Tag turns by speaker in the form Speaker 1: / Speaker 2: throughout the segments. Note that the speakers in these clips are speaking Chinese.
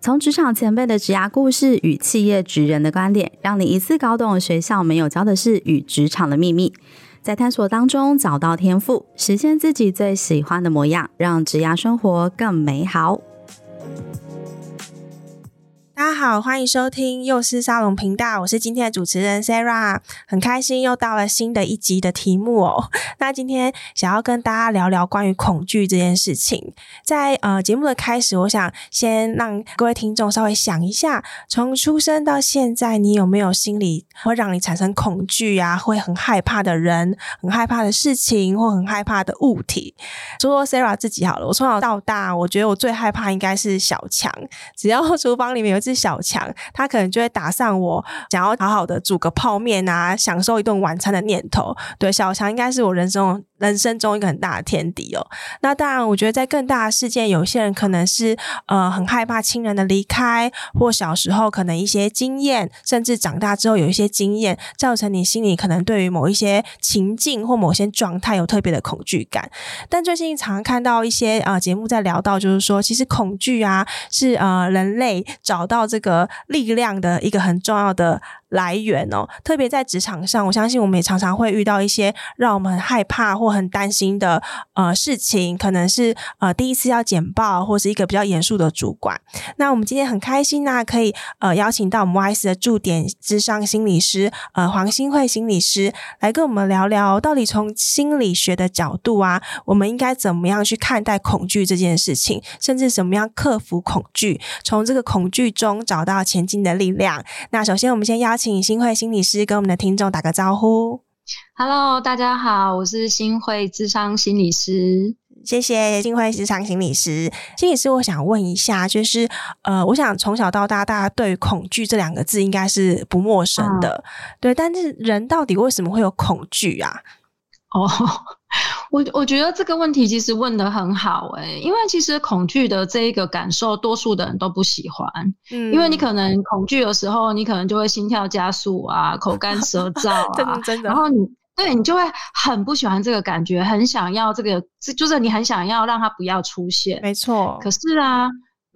Speaker 1: 从职场前辈的职涯故事与企业职人的观点，让你一次搞懂学校没有教的事与职场的秘密，在探索当中找到天赋，实现自己最喜欢的模样，让职涯生活更美好。
Speaker 2: 大家好，欢迎收听幼师沙龙频道，我是今天的主持人 Sarah，很开心又到了新的一集的题目哦。那今天想要跟大家聊聊关于恐惧这件事情。在呃节目的开始，我想先让各位听众稍微想一下，从出生到现在，你有没有心里会让你产生恐惧啊，会很害怕的人，很害怕的事情，或很害怕的物体？说说 Sarah 自己好了，我从小到大，我觉得我最害怕应该是小强，只要厨房里面有。是小强，他可能就会打上我想要好好的煮个泡面啊，享受一顿晚餐的念头。对，小强应该是我人生人生中一个很大的天敌哦。那当然，我觉得在更大的事件，有些人可能是呃很害怕亲人的离开，或小时候可能一些经验，甚至长大之后有一些经验，造成你心里可能对于某一些情境或某些状态有特别的恐惧感。但最近常常看到一些呃节目在聊到，就是说其实恐惧啊是呃人类找到这个力量的一个很重要的来源哦，特别在职场上，我相信我们也常常会遇到一些让我们很害怕或很担心的呃事情，可能是呃第一次要简报，或是一个比较严肃的主管。那我们今天很开心呢、可以呃邀请到我们 Y 的驻点咨商心理师呃黄新慧心理师来跟我们聊聊，到底从心理学的角度啊，我们应该怎么样去看待恐惧这件事情，甚至怎么样克服恐惧，从这个恐惧中找到前进的力量。那首先我们先邀。请新会心理师跟我们的听众打个招呼。
Speaker 3: Hello，大家好，我是新会智商心理师。
Speaker 2: 谢谢新会智商心理师。心理师，我想问一下，就是呃，我想从小到大，大家对于恐惧这两个字应该是不陌生的，嗯、对。但是人到底为什么会有恐惧啊？
Speaker 3: 哦。我我觉得这个问题其实问的很好诶、欸，因为其实恐惧的这一个感受，多数的人都不喜欢。嗯，因为你可能恐惧的时候，你可能就会心跳加速啊，口干舌 燥啊，
Speaker 2: 真的真的。
Speaker 3: 然后你对你就会很不喜欢这个感觉，很想要这个，就是你很想要让它不要出现。
Speaker 2: 没错。
Speaker 3: 可是啊，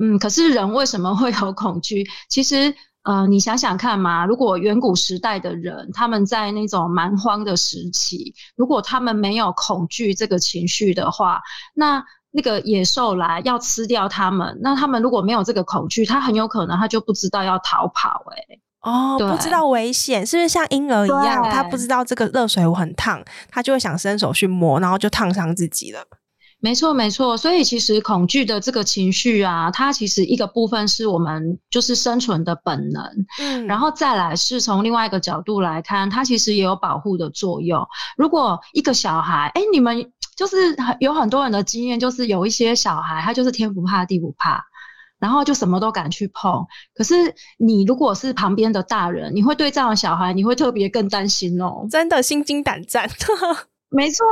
Speaker 3: 嗯，可是人为什么会有恐惧？其实。呃，你想想看嘛，如果远古时代的人，他们在那种蛮荒的时期，如果他们没有恐惧这个情绪的话，那那个野兽来要吃掉他们，那他们如果没有这个恐惧，他很有可能他就不知道要逃跑、欸。哎，
Speaker 2: 哦，不知道危险，是不是像婴儿一样，他不知道这个热水壶很烫，他就会想伸手去摸，然后就烫伤自己了。
Speaker 3: 没错，没错。所以其实恐惧的这个情绪啊，它其实一个部分是我们就是生存的本能，嗯，然后再来是从另外一个角度来看，它其实也有保护的作用。如果一个小孩，哎，你们就是有很多人的经验，就是有一些小孩他就是天不怕地不怕，然后就什么都敢去碰。可是你如果是旁边的大人，你会对这样的小孩，你会特别更担心哦，
Speaker 2: 真的心惊胆战。
Speaker 3: 没错。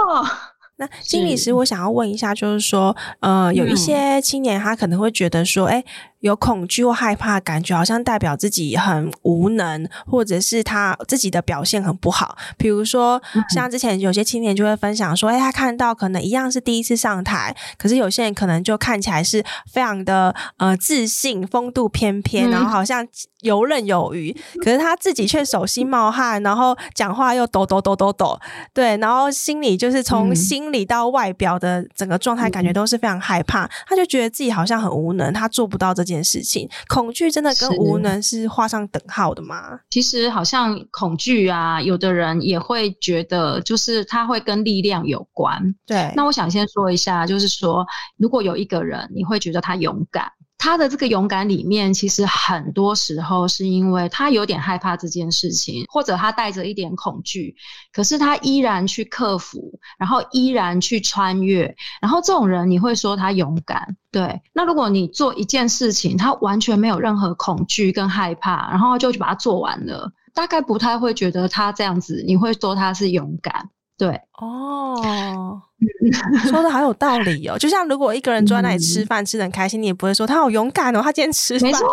Speaker 2: 那心理师，我想要问一下，就是说，呃，有一些青年他可能会觉得说，哎。有恐惧或害怕的感觉，好像代表自己很无能，或者是他自己的表现很不好。比如说，像之前有些青年就会分享说，哎，他看到可能一样是第一次上台，可是有些人可能就看起来是非常的呃自信、风度翩翩，然后好像游刃有余，可是他自己却手心冒汗，然后讲话又抖抖抖抖抖，对，然后心里就是从心里到外表的整个状态感觉都是非常害怕，他就觉得自己好像很无能，他做不到这。这件事情，恐惧真的跟无能是画上等号的吗？
Speaker 3: 其实好像恐惧啊，有的人也会觉得，就是他会跟力量有关。
Speaker 2: 对，
Speaker 3: 那我想先说一下，就是说，如果有一个人，你会觉得他勇敢。他的这个勇敢里面，其实很多时候是因为他有点害怕这件事情，或者他带着一点恐惧，可是他依然去克服，然后依然去穿越，然后这种人你会说他勇敢，对？那如果你做一件事情，他完全没有任何恐惧跟害怕，然后就去把它做完了，大概不太会觉得他这样子，你会说他是勇敢。对
Speaker 2: 哦，说的好有道理哦。就像如果一个人坐在那里吃饭，嗯、吃的很开心，你也不会说他好勇敢哦，他今天吃饭了。没错，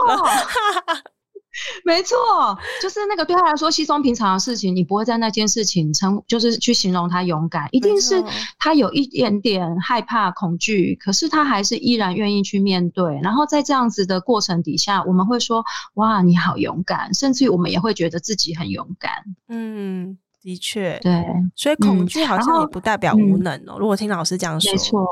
Speaker 3: 没错，就是那个对他来说稀松平常的事情，你不会在那件事情称，就是去形容他勇敢，一定是他有一点点害怕、恐惧，可是他还是依然愿意去面对。然后在这样子的过程底下，我们会说哇，你好勇敢，甚至于我们也会觉得自己很勇敢。嗯。
Speaker 2: 的确，
Speaker 3: 对，
Speaker 2: 所以恐惧好像也不代表无能哦。嗯、如果听老师这样说，
Speaker 3: 没错，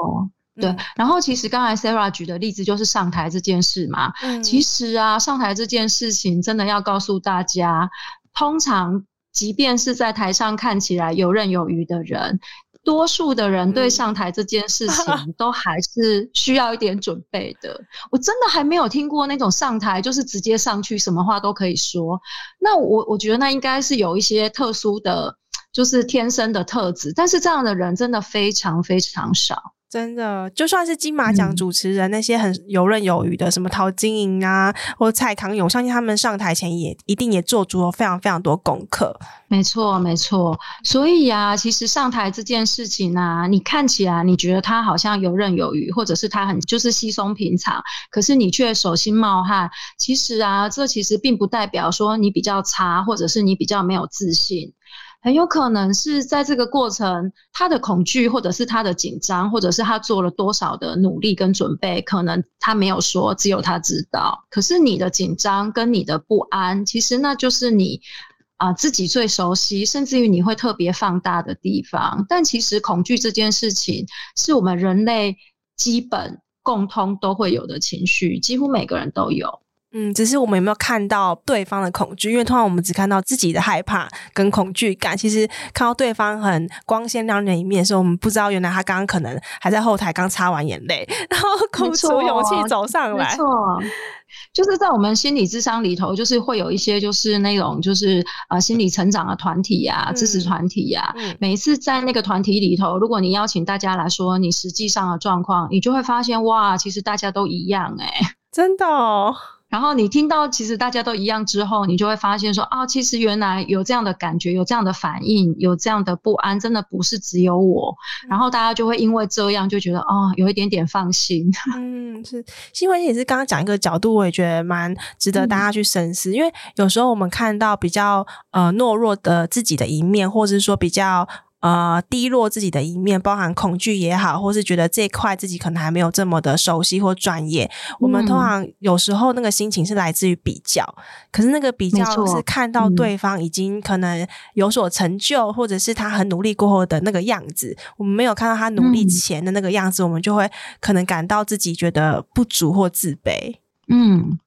Speaker 3: 对。嗯、然后其实刚才 Sarah 举的例子就是上台这件事嘛。嗯、其实啊，上台这件事情真的要告诉大家，通常即便是在台上看起来游刃有余的人。多数的人对上台这件事情 都还是需要一点准备的。嗯、我真的还没有听过那种上台就是直接上去什么话都可以说。那我我觉得那应该是有一些特殊的，就是天生的特质。但是这样的人真的非常非常少。
Speaker 2: 真的，就算是金马奖主持人，嗯、那些很游刃有余的，什么陶晶莹啊，或蔡康永，相信他们上台前也一定也做足了非常非常多功课。
Speaker 3: 没错，没错。所以啊，其实上台这件事情啊，你看起来你觉得他好像游刃有余，或者是他很就是稀松平常，可是你却手心冒汗。其实啊，这其实并不代表说你比较差，或者是你比较没有自信。很有可能是在这个过程，他的恐惧，或者是他的紧张，或者是他做了多少的努力跟准备，可能他没有说，只有他知道。可是你的紧张跟你的不安，其实那就是你啊、自己最熟悉，甚至于你会特别放大的地方。但其实恐惧这件事情，是我们人类基本共通都会有的情绪，几乎每个人都有。
Speaker 2: 嗯，只是我们有没有看到对方的恐惧？因为通常我们只看到自己的害怕跟恐惧感。其实看到对方很光鲜亮丽的一面的时候，我们不知道原来他刚刚可能还在后台刚擦完眼泪，然后鼓足勇气走上来。
Speaker 3: 没错，就是在我们心理智商里头，就是会有一些就是那种就是呃心理成长的团体啊，支持团体啊。嗯、每一次在那个团体里头，如果你邀请大家来说你实际上的状况，你就会发现哇，其实大家都一样哎、欸，
Speaker 2: 真的哦。
Speaker 3: 然后你听到其实大家都一样之后，你就会发现说啊，其实原来有这样的感觉，有这样的反应，有这样的不安，真的不是只有我。然后大家就会因为这样就觉得哦，有一点点放心。
Speaker 2: 嗯，是，新闻也是刚刚讲一个角度，我也觉得蛮值得大家去深思，嗯、因为有时候我们看到比较呃懦弱的自己的一面，或者是说比较。呃，低落自己的一面，包含恐惧也好，或是觉得这一块自己可能还没有这么的熟悉或专业。嗯、我们通常有时候那个心情是来自于比较，可是那个比较是看到对方已经可能有所成就，嗯、或者是他很努力过后的那个样子，我们没有看到他努力前的那个样子，嗯、我们就会可能感到自己觉得不足或自卑。嗯，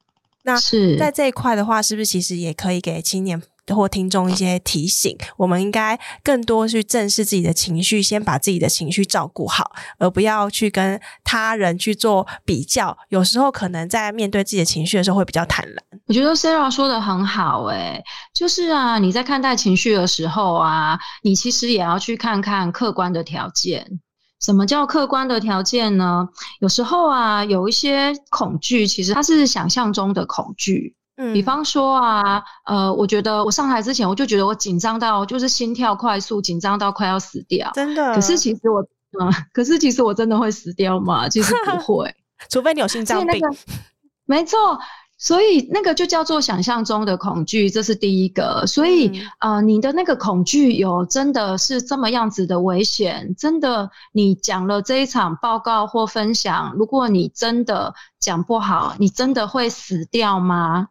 Speaker 2: 那是在这一块的话，是不是其实也可以给青年或听众一些提醒，我们应该更多去正视自己的情绪，先把自己的情绪照顾好，而不要去跟他人去做比较。有时候可能在面对自己的情绪的时候会比较坦然。
Speaker 3: 我觉得 Sarah 说的很好，诶，就是啊，你在看待情绪的时候啊，你其实也要去看看客观的条件。什么叫客观的条件呢？有时候啊，有一些恐惧，其实它是想象中的恐惧。嗯，比方说啊，呃，我觉得我上台之前，我就觉得我紧张到就是心跳快速，紧张到快要死掉。
Speaker 2: 真的？
Speaker 3: 可是其实我，嗯，可是其实我真的会死掉吗？其实不会，
Speaker 2: 除非你有心脏病。
Speaker 3: 那个，没错。所以那个就叫做想象中的恐惧，这是第一个。所以，嗯、呃，你的那个恐惧有真的是这么样子的危险？真的，你讲了这一场报告或分享，如果你真的讲不好，你真的会死掉吗？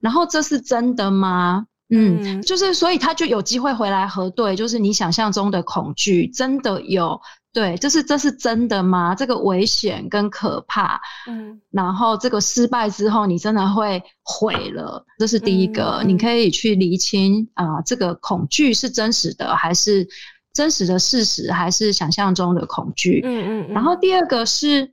Speaker 3: 然后这是真的吗？嗯，嗯，就是所以他就有机会回来核对，就是你想象中的恐惧真的有。对，这是这是真的吗？这个危险跟可怕，嗯，然后这个失败之后，你真的会毁了，这是第一个，嗯、你可以去厘清啊、呃，这个恐惧是真实的还是真实的事实，还是想象中的恐惧？嗯嗯，嗯然后第二个是。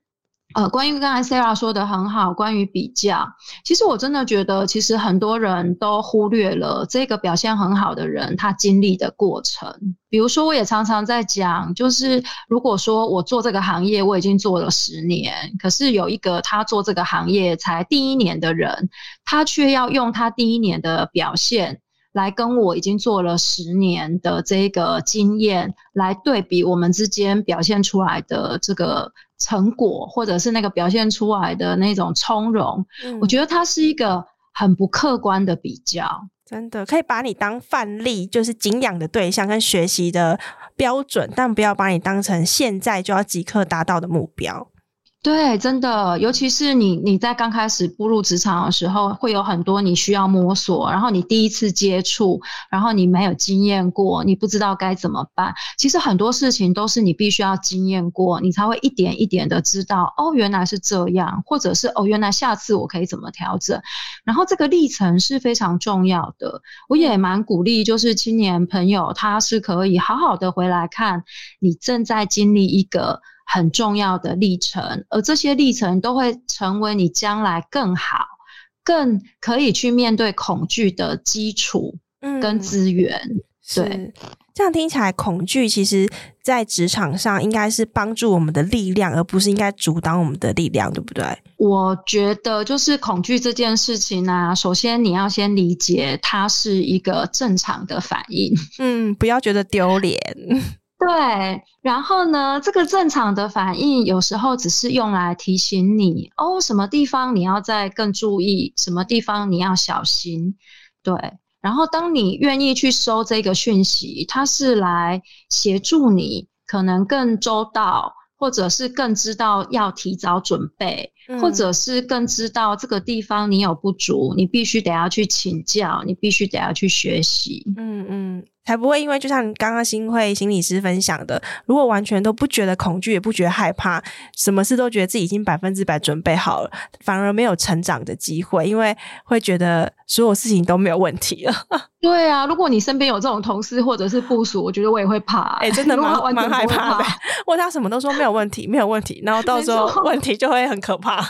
Speaker 3: 呃，关于刚才 Sarah 说的很好，关于比较，其实我真的觉得，其实很多人都忽略了这个表现很好的人他经历的过程。比如说，我也常常在讲，就是如果说我做这个行业，我已经做了十年，可是有一个他做这个行业才第一年的人，他却要用他第一年的表现。来跟我已经做了十年的这个经验来对比我们之间表现出来的这个成果，或者是那个表现出来的那种从容，嗯、我觉得它是一个很不客观的比较。
Speaker 2: 真的可以把你当范例，就是敬仰的对象跟学习的标准，但不要把你当成现在就要即刻达到的目标。
Speaker 3: 对，真的，尤其是你你在刚开始步入职场的时候，会有很多你需要摸索，然后你第一次接触，然后你没有经验过，你不知道该怎么办。其实很多事情都是你必须要经验过，你才会一点一点的知道，哦，原来是这样，或者是哦，原来下次我可以怎么调整。然后这个历程是非常重要的，我也蛮鼓励，就是青年朋友，他是可以好好的回来看，你正在经历一个。很重要的历程，而这些历程都会成为你将来更好、更可以去面对恐惧的基础跟资源。嗯、对，
Speaker 2: 这样听起来，恐惧其实在职场上应该是帮助我们的力量，而不是应该阻挡我们的力量，对不对？
Speaker 3: 我觉得，就是恐惧这件事情呢、啊，首先你要先理解它是一个正常的反应，
Speaker 2: 嗯，不要觉得丢脸。
Speaker 3: 对，然后呢，这个正常的反应有时候只是用来提醒你哦，什么地方你要再更注意，什么地方你要小心。对，然后当你愿意去收这个讯息，它是来协助你可能更周到，或者是更知道要提早准备，嗯、或者是更知道这个地方你有不足，你必须得要去请教，你必须得要去学习。
Speaker 2: 嗯嗯。才不会因为就像刚刚新会心理师分享的，如果完全都不觉得恐惧，也不觉得害怕，什么事都觉得自己已经百分之百准备好了，反而没有成长的机会，因为会觉得所有事情都没有问题了。
Speaker 3: 对啊，如果你身边有这种同事或者是部署，我觉得我也会怕、欸。哎、欸，
Speaker 2: 真的 蛮蛮害怕的。问他什么都说没有问题，没有问题，然后到时候问题就会很可怕。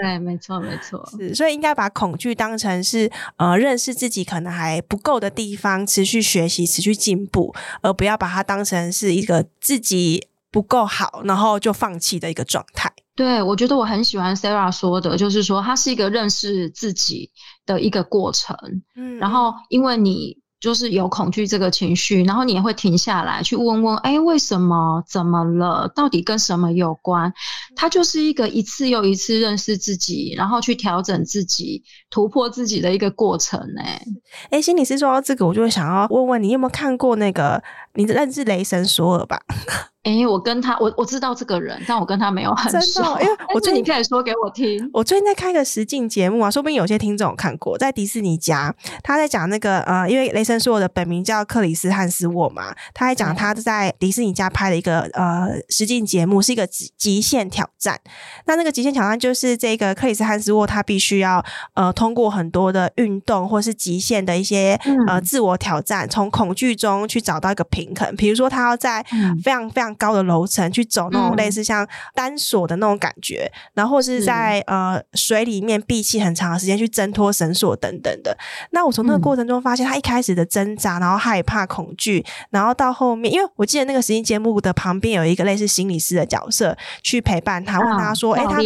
Speaker 3: 对，没错，没错，
Speaker 2: 是，所以应该把恐惧当成是呃认识自己可能还不够的地方，持续学习，持续进步，而不要把它当成是一个自己不够好，然后就放弃的一个状态。
Speaker 3: 对，我觉得我很喜欢 Sarah 说的，就是说它是一个认识自己的一个过程。嗯，然后因为你。就是有恐惧这个情绪，然后你也会停下来去问问，哎，为什么？怎么了？到底跟什么有关？它就是一个一次又一次认识自己，然后去调整自己、突破自己的一个过程。哎，
Speaker 2: 哎，心理师说到这个，我就会想要问问你，有没有看过那个？你认识雷神索尔吧？
Speaker 3: 哎、欸，我跟他，我我知道这个人，但我跟他没有很熟。
Speaker 2: 因为 我最近
Speaker 3: 你可以说给我听。
Speaker 2: 我最近在看一个实境节目啊，说不定有些听众有看过，在迪士尼家，他在讲那个呃，因为雷神索尔的本名叫克里斯汉斯沃嘛，他还讲他在迪士尼家拍了一个呃实境节目，是一个极极限挑战。那那个极限挑战就是这个克里斯汉斯沃他必须要呃通过很多的运动或是极限的一些呃自我挑战，从恐惧中去找到一个平衡。比如说他要在非常非常高的楼层去走那种类似像单锁的那种感觉，嗯、然后是在是呃水里面闭气很长的时间去挣脱绳索等等的。那我从那个过程中发现，他一开始的挣扎，然后害怕、恐惧，然后到后面，因为我记得那个实境节目的旁边有一个类似心理师的角色去陪伴他，问他说：“哎、嗯，他。”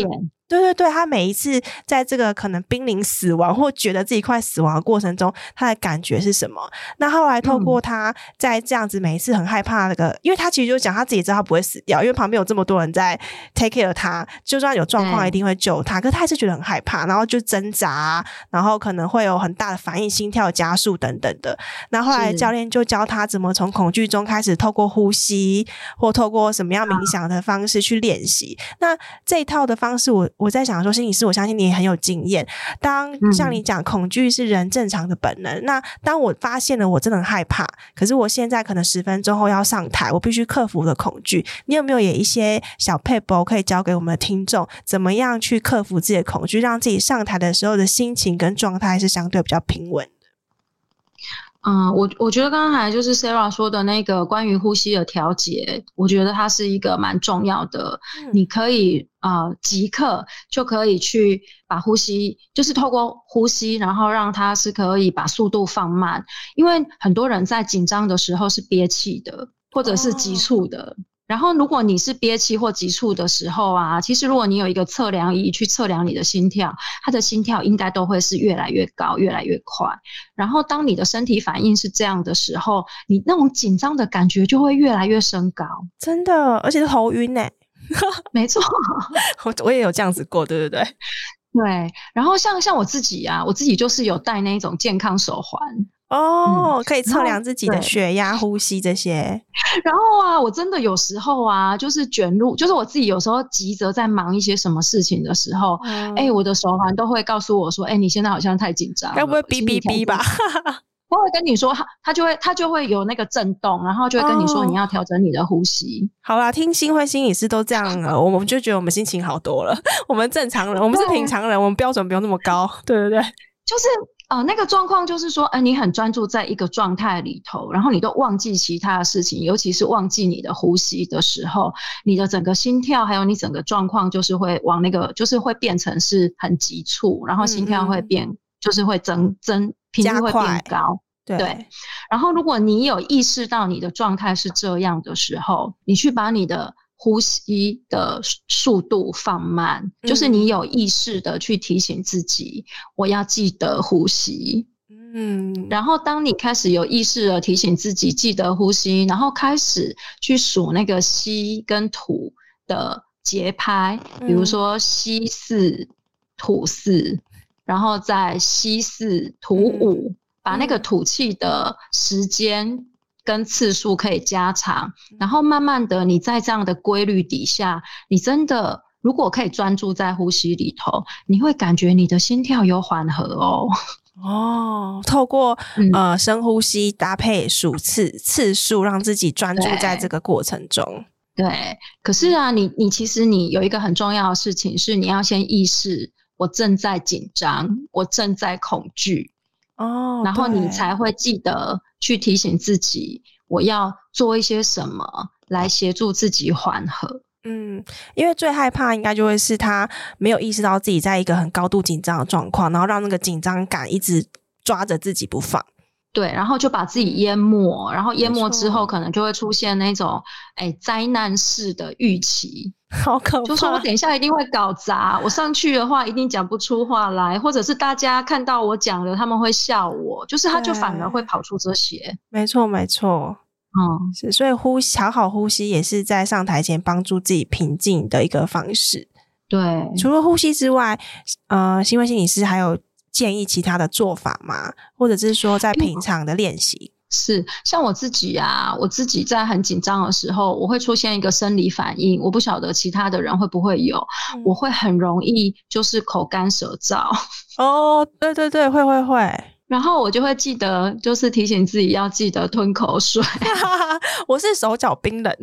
Speaker 2: 对对对，他每一次在这个可能濒临死亡或觉得自己快死亡的过程中，他的感觉是什么？那后来透过他在这样子每一次很害怕那个，嗯、因为他其实就讲他自己知道他不会死掉，因为旁边有这么多人在 take care 他，就算有状况一定会救他，嗯、可是他还是觉得很害怕，然后就挣扎，然后可能会有很大的反应，心跳加速等等的。那后来教练就教他怎么从恐惧中开始透过呼吸或透过什么样冥想的方式去练习。嗯、那这一套的方式我。我在想说，心理师，我相信你也很有经验。当像你讲，恐惧是人正常的本能。嗯、那当我发现了我真的很害怕，可是我现在可能十分钟后要上台，我必须克服我的恐惧。你有没有也一些小配博可以教给我们的听众，怎么样去克服自己的恐惧，让自己上台的时候的心情跟状态是相对比较平稳？
Speaker 3: 嗯，我我觉得刚才就是 Sarah 说的那个关于呼吸的调节，我觉得它是一个蛮重要的。嗯、你可以呃即刻就可以去把呼吸，就是透过呼吸，然后让它是可以把速度放慢。因为很多人在紧张的时候是憋气的，或者是急促的。哦然后如果你是憋气或急促的时候啊，其实如果你有一个测量仪去测量你的心跳，它的心跳应该都会是越来越高，越来越快。然后当你的身体反应是这样的时候，你那种紧张的感觉就会越来越升高。
Speaker 2: 真的，而且是头晕呢。
Speaker 3: 没错，
Speaker 2: 我我也有这样子过，对不对？
Speaker 3: 对。然后像像我自己啊，我自己就是有戴那种健康手环。
Speaker 2: 哦，嗯、可以测量自己的血压、呼吸这些。
Speaker 3: 然后啊，我真的有时候啊，就是卷入，就是我自己有时候急着在忙一些什么事情的时候，哎、嗯欸，我的手环都会告诉我说：“哎、欸，你现在好像太紧张，
Speaker 2: 该不会哔哔哔吧？”
Speaker 3: 他会跟你说，他他就会他就会有那个震动，然后就会跟你说你要调整你的呼吸。
Speaker 2: 哦、好啦，听新辉心理师都这样了，我们就觉得我们心情好多了。我们正常人，我们是平常人，我们标准不用那么高。对对对，
Speaker 3: 就是。呃，那个状况就是说，哎、呃，你很专注在一个状态里头，然后你都忘记其他的事情，尤其是忘记你的呼吸的时候，你的整个心跳还有你整个状况就是会往那个，就是会变成是很急促，然后心跳会变，嗯、就是会增增频率会变高。对，对。然后如果你有意识到你的状态是这样的时候，你去把你的。呼吸的速度放慢，就是你有意识的去提醒自己，我要记得呼吸。嗯，然后当你开始有意识的提醒自己记得呼吸，然后开始去数那个吸跟吐的节拍，比如说吸四吐四，然后再吸四吐五，把那个吐气的时间。跟次数可以加长，然后慢慢的，你在这样的规律底下，你真的如果可以专注在呼吸里头，你会感觉你的心跳有缓和哦。
Speaker 2: 哦，透过呃深呼吸搭配数次次数，让自己专注在这个过程中。
Speaker 3: 对，对，可是啊，你你其实你有一个很重要的事情是，你要先意识我正在紧张，我正在恐惧。哦，然后你才会记得去提醒自己，我要做一些什么来协助自己缓和。
Speaker 2: 嗯，因为最害怕应该就会是他没有意识到自己在一个很高度紧张的状况，然后让那个紧张感一直抓着自己不放。
Speaker 3: 对，然后就把自己淹没，然后淹没之后，可能就会出现那种哎灾难式的预期，
Speaker 2: 好可怕！
Speaker 3: 就说我等一下一定会搞砸，我上去的话一定讲不出话来，或者是大家看到我讲了，他们会笑我，就是他就反而会跑出这些。
Speaker 2: 没错，没错，嗯，是，所以呼吸，好好呼吸也是在上台前帮助自己平静的一个方式。
Speaker 3: 对，
Speaker 2: 除了呼吸之外，呃，新辉心理师还有。建议其他的做法吗？或者是说在平常的练习？
Speaker 3: 是像我自己啊，我自己在很紧张的时候，我会出现一个生理反应，我不晓得其他的人会不会有，嗯、我会很容易就是口干舌燥。
Speaker 2: 哦，对对对，会会会。
Speaker 3: 然后我就会记得，就是提醒自己要记得吞口水。
Speaker 2: 我是手脚冰冷。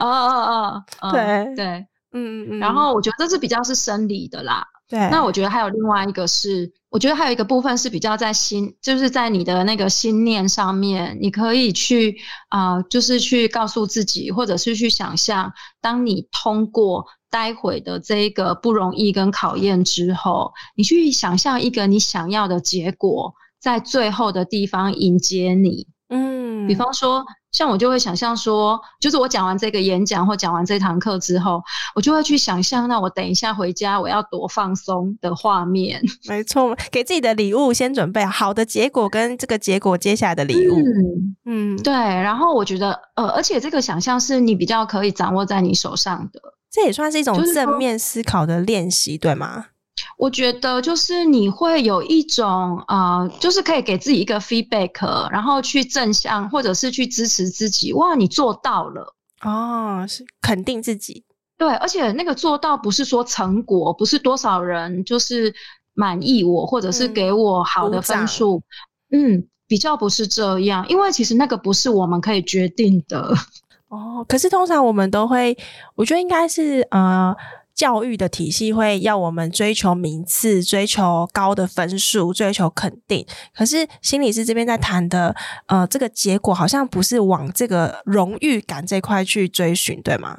Speaker 3: 哦哦哦，
Speaker 2: 对
Speaker 3: 对，嗯嗯嗯。然后我觉得这是比较是生理的啦。
Speaker 2: 对，
Speaker 3: 那我觉得还有另外一个是，我觉得还有一个部分是比较在心，就是在你的那个心念上面，你可以去啊、呃，就是去告诉自己，或者是去想象，当你通过待会的这一个不容易跟考验之后，你去想象一个你想要的结果，在最后的地方迎接你。嗯，比方说。像我就会想象说，就是我讲完这个演讲或讲完这堂课之后，我就会去想象，那我等一下回家我要多放松的画面。
Speaker 2: 没错，给自己的礼物先准备好的结果跟这个结果接下来的礼物。
Speaker 3: 嗯，嗯对。然后我觉得，呃，而且这个想象是你比较可以掌握在你手上的，
Speaker 2: 这也算是一种正面思考的练习，对吗？
Speaker 3: 我觉得就是你会有一种呃，就是可以给自己一个 feedback，然后去正向或者是去支持自己。哇，你做到了
Speaker 2: 哦，是肯定自己。
Speaker 3: 对，而且那个做到不是说成果，不是多少人就是满意我，或者是给我好的分数。嗯，嗯，比较不是这样，因为其实那个不是我们可以决定的。
Speaker 2: 哦，可是通常我们都会，我觉得应该是呃。教育的体系会要我们追求名次、追求高的分数、追求肯定。可是心理师这边在谈的，呃，这个结果好像不是往这个荣誉感这块去追寻，对吗？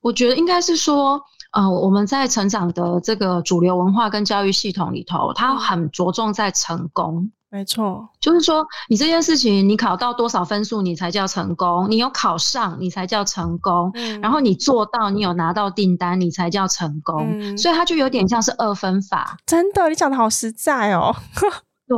Speaker 3: 我觉得应该是说，呃，我们在成长的这个主流文化跟教育系统里头，它很着重在成功。
Speaker 2: 没错，
Speaker 3: 就是说，你这件事情，你考到多少分数，你才叫成功；你有考上，你才叫成功。嗯，然后你做到，你有拿到订单，你才叫成功。嗯，所以它就有点像是二分法。
Speaker 2: 真的，你讲的好实在哦。
Speaker 3: 对，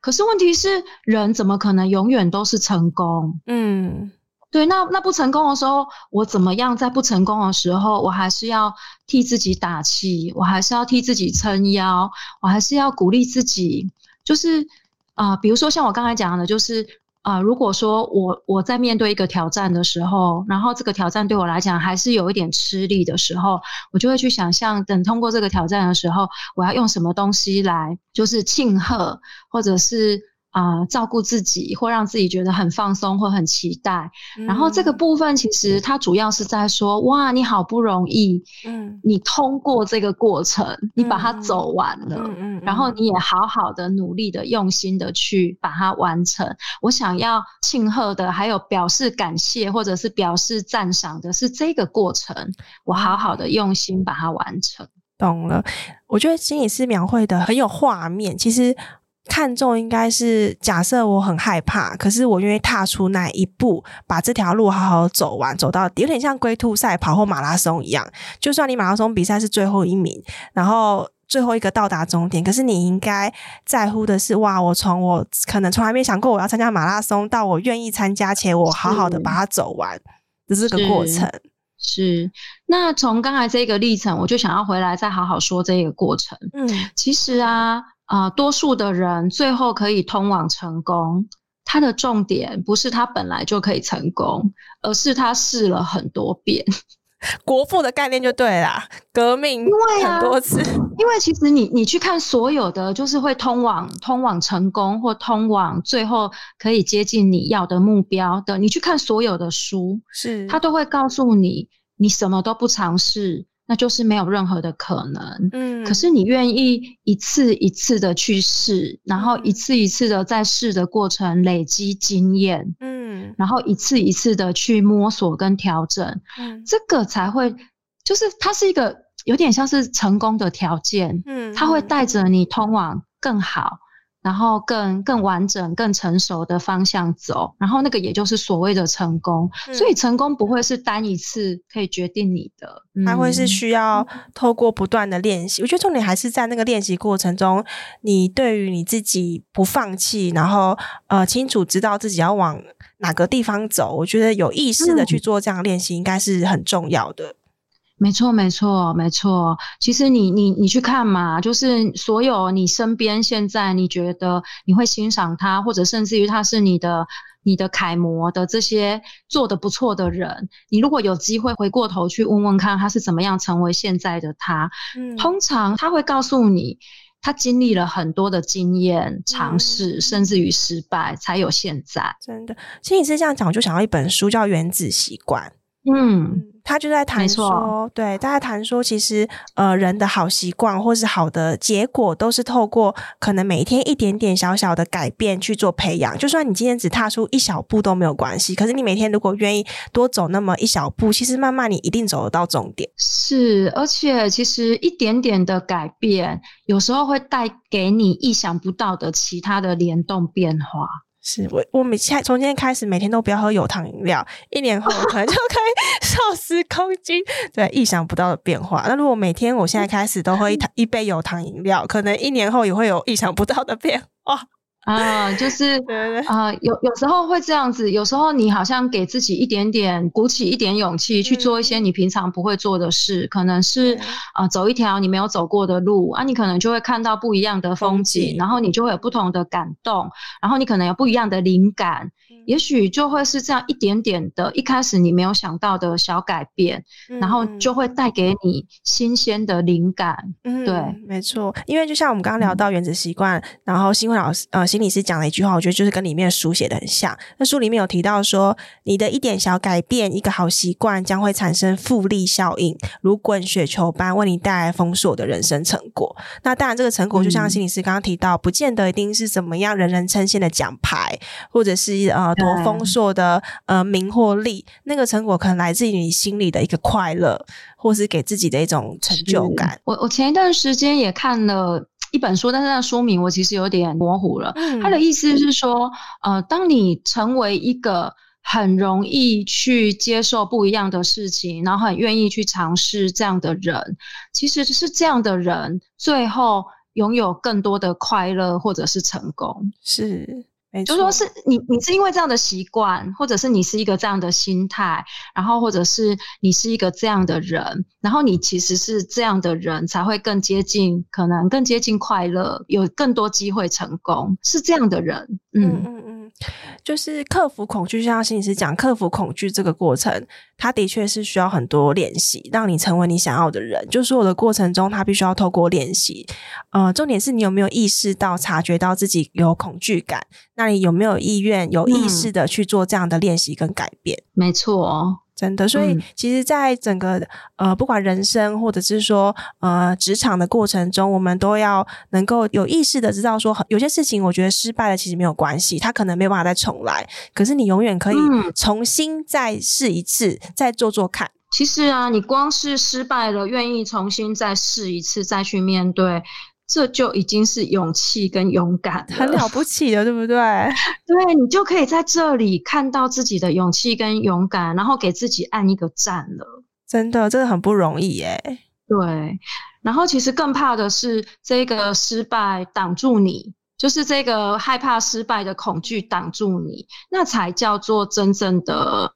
Speaker 3: 可是问题是，人怎么可能永远都是成功？嗯，对，那那不成功的时候，我怎么样在不成功的时候，我还是要替自己打气，我还是要替自己撑腰，我还是要鼓励自己。就是啊、比如说像我刚才讲的，就是啊、如果说我我在面对一个挑战的时候，然后这个挑战对我来讲还是有一点吃力的时候，我就会去想象，等通过这个挑战的时候，我要用什么东西来，就是庆贺，或者是。啊、呃，照顾自己或让自己觉得很放松或很期待，嗯、然后这个部分其实它主要是在说，哇，你好不容易，嗯，你通过这个过程，嗯、你把它走完了，嗯，嗯，嗯，然后你也好好的努力的用心的去把它完成。我想要庆贺的，还有表示感谢或者是表示赞赏的是这个过程，我好好的用心把它完成。
Speaker 2: 懂了，我觉得心理师描绘的很有画面，其实。看重应该是假设我很害怕，可是我愿意踏出那一步，把这条路好好走完，走到底，有点像龟兔赛跑或马拉松一样。就算你马拉松比赛是最后一名，然后最后一个到达终点，可是你应该在乎的是，哇，我从我可能从来没想过我要参加马拉松，到我愿意参加，且我好好的把它走完的这个过程。
Speaker 3: 是，是。那从刚才这个历程，我就想要回来再好好说这个过程。嗯，其实啊。啊、呃，多数的人最后可以通往成功，它的重点不是他本来就可以成功，而是他试了很多遍。
Speaker 2: 国父的概念就对啦，革命很多次。因为，啊、
Speaker 3: 因为其实你你去看所有的，就是会通往通往成功或通往最后可以接近你要的目标的，你去看所有的书，是他都会告诉你，你什么都不尝试。那就是没有任何的可能，嗯，可是你愿意一次一次的去试，然后一次一次的在试的过程累积经验，嗯，然后一次一次的去摸索跟调整，嗯，这个才会，就是它是一个有点像是成功的条件，嗯，它会带着你通往更好。然后更更完整、更成熟的方向走，然后那个也就是所谓的成功。嗯、所以成功不会是单一次可以决定你的，
Speaker 2: 它会是需要透过不断的练习。我觉得重点还是在那个练习过程中，你对于你自己不放弃，然后呃清楚知道自己要往哪个地方走。我觉得有意识的去做这样练习，应该是很重要的。
Speaker 3: 没错，没错，没错。其实你你你去看嘛，就是所有你身边现在你觉得你会欣赏他，或者甚至于他是你的你的楷模的这些做得不错的人，你如果有机会回过头去问问看他是怎么样成为现在的他，嗯，通常他会告诉你，他经历了很多的经验、尝试，嗯、甚至于失败，才有现在。
Speaker 2: 真的，其实你是这样讲，我就想到一本书叫《原子习惯》。嗯。他就在谈说，错对，他在谈说，其实呃，人的好习惯或是好的结果，都是透过可能每天一点点小小的改变去做培养。就算你今天只踏出一小步都没有关系，可是你每天如果愿意多走那么一小步，其实慢慢你一定走得到终点。
Speaker 3: 是，而且其实一点点的改变，有时候会带给你意想不到的其他的联动变化。
Speaker 2: 是我，我每天从今天开始每天都不要喝有糖饮料，一年后我可能就可以 瘦十公斤，对，意想不到的变化。那如果每天我现在开始都喝一糖一杯有糖饮料，可能一年后也会有意想不到的变化。
Speaker 3: 啊，就是啊、呃，有有时候会这样子，有时候你好像给自己一点点鼓起一点勇气去做一些你平常不会做的事，嗯、可能是啊、呃，走一条你没有走过的路啊，你可能就会看到不一样的风景，然后你就会有不同的感动，然后你可能有不一样的灵感。也许就会是这样一点点的，一开始你没有想到的小改变，嗯、然后就会带给你新鲜的灵感。嗯，对，
Speaker 2: 没错。因为就像我们刚刚聊到原子习惯，嗯、然后新会老师呃心理师讲了一句话，我觉得就是跟里面书写的很像。那书里面有提到说，你的一点小改变，一个好习惯，将会产生复利效应，如滚雪球般为你带来丰硕的人生成果。那当然，这个成果就像心理师刚刚提到，嗯、不见得一定是怎么样人人称羡的奖牌，或者是呃。多丰硕的呃名或利，那个成果可能来自于你心里的一个快乐，或是给自己的一种成就感。
Speaker 3: 我我前一段时间也看了一本书，但是那书名我其实有点模糊了。他的意思是说，呃，当你成为一个很容易去接受不一样的事情，然后很愿意去尝试这样的人，其实是这样的人，最后拥有更多的快乐或者是成功。
Speaker 2: 是。
Speaker 3: 就说是你，你是因为这样的习惯，或者是你是一个这样的心态，然后或者是你是一个这样的人，然后你其实是这样的人才会更接近，可能更接近快乐，有更多机会成功，是这样的人。嗯嗯嗯，
Speaker 2: 就是克服恐惧，就像心理师讲，克服恐惧这个过程，它的确是需要很多练习，让你成为你想要的人。就所有的过程中，它必须要透过练习。呃，重点是你有没有意识到、察觉到自己有恐惧感。那你有没有意愿、有意识的去做这样的练习跟改变？
Speaker 3: 嗯、没错，
Speaker 2: 真的。所以，其实，在整个呃，不管人生或者是说呃职场的过程中，我们都要能够有意识的知道说，有些事情我觉得失败了其实没有关系，它可能没有办法再重来。可是你永远可以重新再试一次，嗯、再做做看。
Speaker 3: 其实啊，你光是失败了，愿意重新再试一次，再去面对。这就已经是勇气跟勇敢，
Speaker 2: 很了不起的，对不对？
Speaker 3: 对，你就可以在这里看到自己的勇气跟勇敢，然后给自己按一个赞了。
Speaker 2: 真的，真的很不容易耶。
Speaker 3: 对，然后其实更怕的是这个失败挡住你，就是这个害怕失败的恐惧挡住你，那才叫做真正的。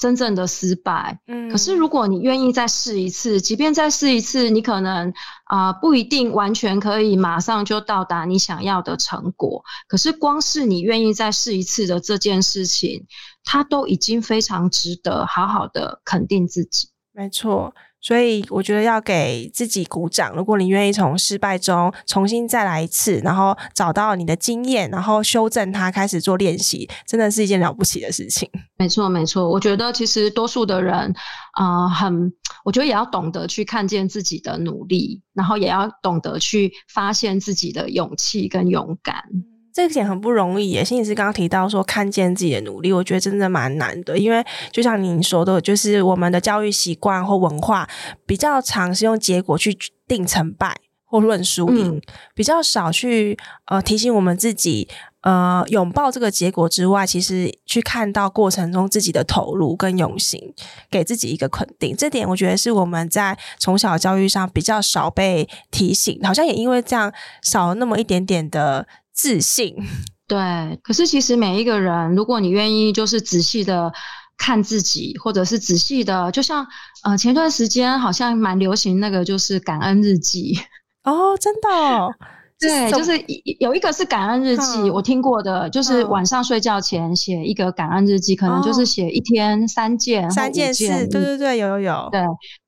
Speaker 3: 真正的失败，嗯，可是如果你愿意再试一次，即便再试一次，你可能啊、呃、不一定完全可以马上就到达你想要的成果。可是光是你愿意再试一次的这件事情，它都已经非常值得好好的肯定自己。
Speaker 2: 没错。所以我觉得要给自己鼓掌。如果你愿意从失败中重新再来一次，然后找到你的经验，然后修正它，开始做练习，真的是一件了不起的事情。
Speaker 3: 没错，没错。我觉得其实多数的人，啊、很，我觉得也要懂得去看见自己的努力，然后也要懂得去发现自己的勇气跟勇敢。
Speaker 2: 这个点很不容易耶，心理师刚刚提到说看见自己的努力，我觉得真的蛮难的，因为就像您说的，就是我们的教育习惯或文化比较常是用结果去定成败或论输赢，嗯、比较少去呃提醒我们自己呃拥抱这个结果之外，其实去看到过程中自己的投入跟用心，给自己一个肯定。这点我觉得是我们在从小教育上比较少被提醒，好像也因为这样少了那么一点点的。自信，
Speaker 3: 对。可是其实每一个人，如果你愿意，就是仔细的看自己，或者是仔细的，就像呃前段时间好像蛮流行那个，就是感恩日记。
Speaker 2: 哦，真的哦？
Speaker 3: 对，就是有一个是感恩日记，嗯、我听过的，就是晚上睡觉前写一个感恩日记，嗯、可能就是写一天三件、哦、
Speaker 2: 三件事。对对对，有有有。
Speaker 3: 对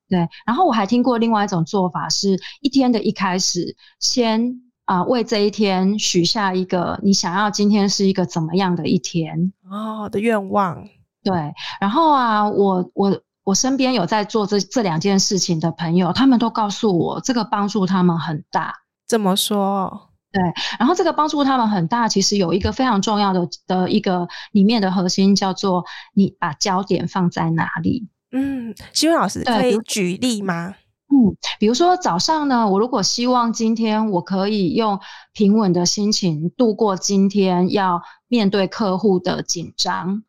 Speaker 3: 对。然后我还听过另外一种做法，是一天的一开始先。啊、呃，为这一天许下一个你想要今天是一个怎么样的一天
Speaker 2: 哦的愿望。
Speaker 3: 对，然后啊，我我我身边有在做这这两件事情的朋友，他们都告诉我这个帮助他们很大。
Speaker 2: 怎么说？
Speaker 3: 对，然后这个帮助他们很大，其实有一个非常重要的的一个里面的核心叫做你把焦点放在哪里。
Speaker 2: 嗯，希文老师可以举例吗？
Speaker 3: 嗯，比如说早上呢，我如果希望今天我可以用平稳的心情度过今天要面对客户的紧张，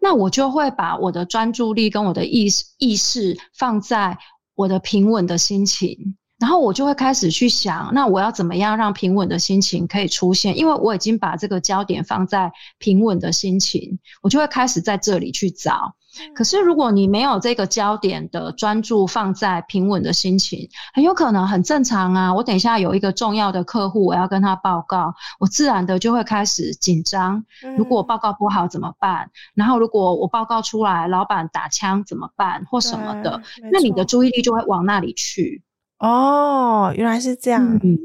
Speaker 3: 那我就会把我的专注力跟我的意识意识放在我的平稳的心情，然后我就会开始去想，那我要怎么样让平稳的心情可以出现？因为我已经把这个焦点放在平稳的心情，我就会开始在这里去找。可是，如果你没有这个焦点的专注放在平稳的心情，很有可能很正常啊。我等一下有一个重要的客户，我要跟他报告，我自然的就会开始紧张。如果我报告不好怎么办？然后如果我报告出来，老板打枪怎么办？或什么的，那你的注意力就会往那里去。
Speaker 2: 哦，原来是这样。
Speaker 3: 嗯，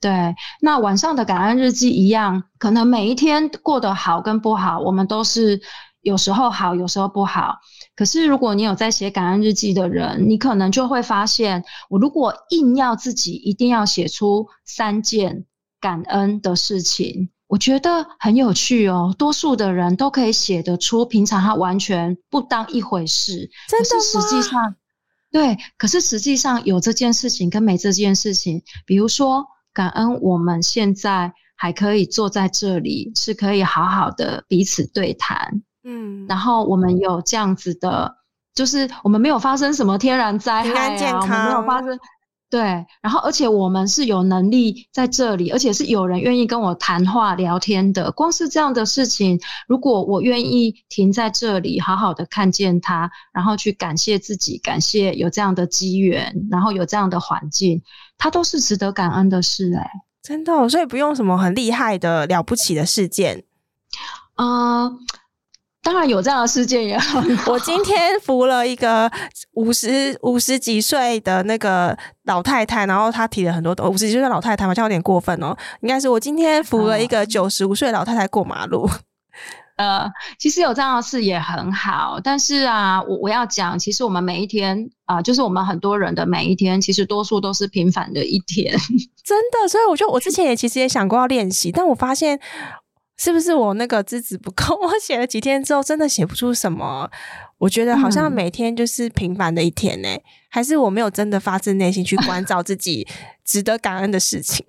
Speaker 3: 对。那晚上的感恩日记一样，可能每一天过得好跟不好，我们都是。有时候好，有时候不好。可是如果你有在写感恩日记的人，你可能就会发现，我如果硬要自己一定要写出三件感恩的事情，我觉得很有趣哦。多数的人都可以写得出，平常他完全不当一回事。
Speaker 2: 真的吗？
Speaker 3: 可是实际上，对，可是实际上有这件事情跟没这件事情，比如说感恩我们现在还可以坐在这里，是可以好好的彼此对谈。嗯，然后我们有这样子的，就是我们没有发生什么天然灾害啊，我们没有发生。对，然后而且我们是有能力在这里，而且是有人愿意跟我谈话聊天的。光是这样的事情，如果我愿意停在这里，好好的看见他，然后去感谢自己，感谢有这样的机缘，然后有这样的环境，它都是值得感恩的事。欸。哎，
Speaker 2: 真的哦，所以不用什么很厉害的了不起的事件，
Speaker 3: 啊、呃。当然有这样的事件也很好。
Speaker 2: 我今天扶了一个五十五十几岁的那个老太太，然后她提了很多东西。五十几岁的老太太好像有点过分哦。应该是我今天扶了一个九十五岁的老太太过马路。
Speaker 3: 呃，其实有这样的事也很好，但是啊，我我要讲，其实我们每一天啊、呃，就是我们很多人的每一天，其实多数都是平凡的一天。
Speaker 2: 真的，所以我就我之前也其实也想过要练习，但我发现。是不是我那个资质不够？我写了几天之后，真的写不出什么。我觉得好像每天就是平凡的一天呢、欸，嗯、还是我没有真的发自内心去关照自己 值得感恩的事情。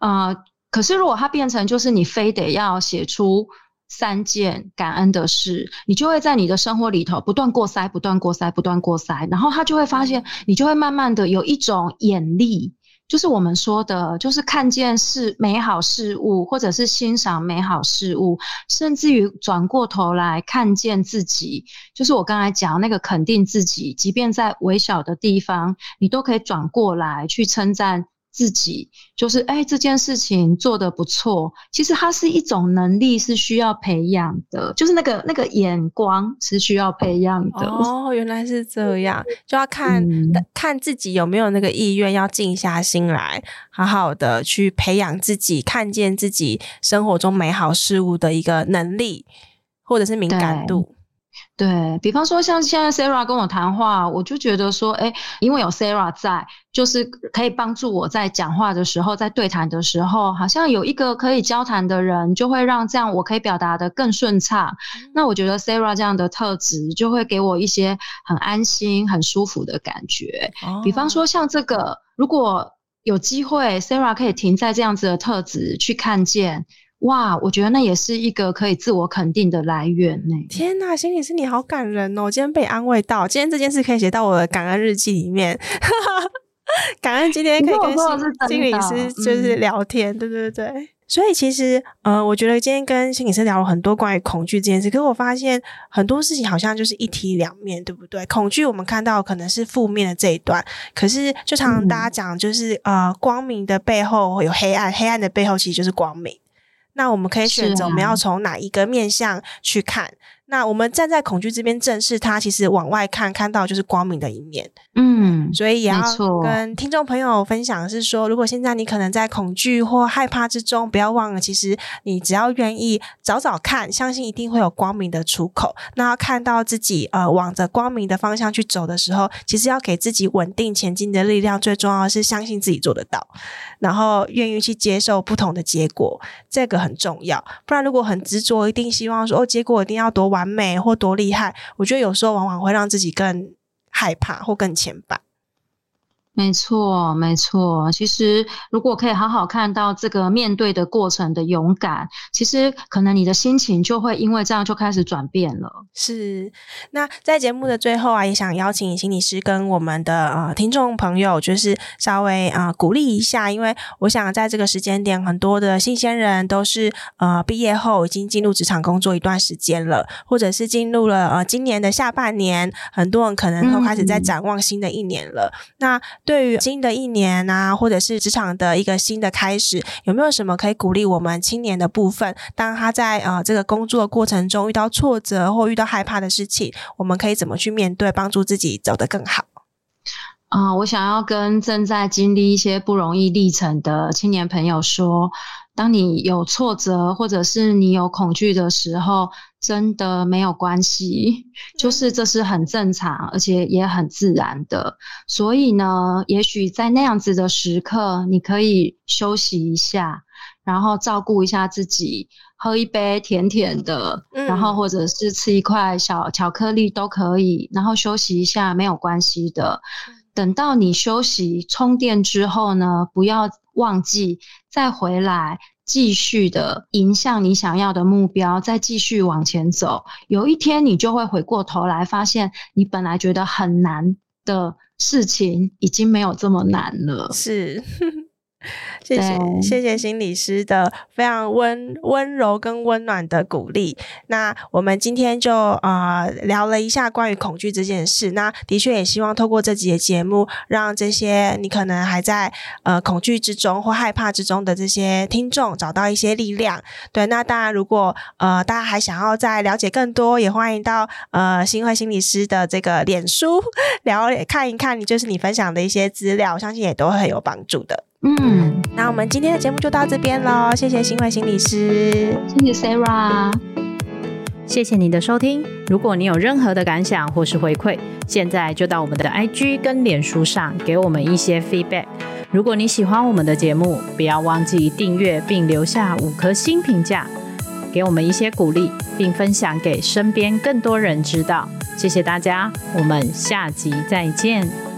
Speaker 3: 啊、呃，可是如果它变成就是你非得要写出三件感恩的事，你就会在你的生活里头不断过筛，不断过筛，不断过筛，然后他就会发现，你就会慢慢的有一种眼力。就是我们说的，就是看见是美好事物，或者是欣赏美好事物，甚至于转过头来看见自己。就是我刚才讲那个肯定自己，即便在微小的地方，你都可以转过来去称赞。自己就是哎、欸，这件事情做得不错。其实它是一种能力，是需要培养的。就是那个那个眼光是需要培养的。
Speaker 2: 哦，原来是这样，就要看、嗯、看自己有没有那个意愿，要静下心来，好好的去培养自己，看见自己生活中美好事物的一个能力，或者是敏感度。
Speaker 3: 对，比方说，像现在 Sarah 跟我谈话，我就觉得说，哎，因为有 Sarah 在，就是可以帮助我在讲话的时候，在对谈的时候，好像有一个可以交谈的人，就会让这样我可以表达的更顺畅。嗯、那我觉得 Sarah 这样的特质，就会给我一些很安心、很舒服的感觉。哦、比方说，像这个，如果有机会，Sarah 可以停在这样子的特质去看见。哇，我觉得那也是一个可以自我肯定的来源呢。
Speaker 2: 天哪，心理师你好感人哦！今天被安慰到，今天这件事可以写到我的感恩日记里面。感恩今天可以跟心理师就是聊天，嗯、对对对。所以其实，呃，我觉得今天跟心理师聊了很多关于恐惧这件事，可是我发现很多事情好像就是一体两面，对不对？恐惧我们看到可能是负面的这一段，可是就常常大家讲，就是、嗯、呃，光明的背后会有黑暗，黑暗的背后其实就是光明。那我们可以选择我们要从哪一个面向去看。那我们站在恐惧这边正视它，其实往外看，看到就是光明的一面。嗯，所以也要跟听众朋友分享的是说，如果现在你可能在恐惧或害怕之中，不要忘了，其实你只要愿意找找看，相信一定会有光明的出口。那要看到自己呃往着光明的方向去走的时候，其实要给自己稳定前进的力量。最重要的是相信自己做得到，然后愿意去接受不同的结果，这个很重要。不然如果很执着，一定希望说哦，结果一定要多完。美或多厉害，我觉得有时候往往会让自己更害怕或更牵绊。
Speaker 3: 没错，没错。其实，如果可以好好看到这个面对的过程的勇敢，其实可能你的心情就会因为这样就开始转变了。
Speaker 2: 是。那在节目的最后啊，也想邀请心理师跟我们的呃听众朋友，就是稍微啊、呃、鼓励一下，因为我想在这个时间点，很多的新鲜人都是呃毕业后已经进入职场工作一段时间了，或者是进入了呃今年的下半年，很多人可能都开始在展望新的一年了。嗯、那对于新的一年啊，或者是职场的一个新的开始，有没有什么可以鼓励我们青年的部分？当他在呃这个工作的过程中遇到挫折或遇到害怕的事情，我们可以怎么去面对，帮助自己走得更好？
Speaker 3: 啊、我想要跟正在经历一些不容易历程的青年朋友说，当你有挫折或者是你有恐惧的时候，真的没有关系，就是这是很正常，而且也很自然的。所以呢，也许在那样子的时刻，你可以休息一下，然后照顾一下自己，喝一杯甜甜的，然后或者是吃一块小巧克力都可以，然后休息一下，没有关系的。等到你休息充电之后呢，不要忘记，再回来继续的迎向你想要的目标，再继续往前走。有一天，你就会回过头来，发现你本来觉得很难的事情，已经没有这么难了。
Speaker 2: 是。谢谢谢谢心理师的非常温温柔跟温暖的鼓励。那我们今天就啊、呃、聊了一下关于恐惧这件事。那的确也希望透过这集的节目，让这些你可能还在呃恐惧之中或害怕之中的这些听众找到一些力量。对，那当然如果呃大家还想要再了解更多，也欢迎到呃新会心理师的这个脸书聊看一看，你就是你分享的一些资料，我相信也都会很有帮助的。嗯，那我们今天的节目就到这边喽，谢谢新慧心理师，
Speaker 3: 谢谢 Sarah，
Speaker 4: 谢谢你的收听。如果你有任何的感想或是回馈，现在就到我们的 IG 跟脸书上给我们一些 feedback。如果你喜欢我们的节目，不要忘记订阅并留下五颗星评价，给我们一些鼓励，并分享给身边更多人知道。谢谢大家，我们下集再见。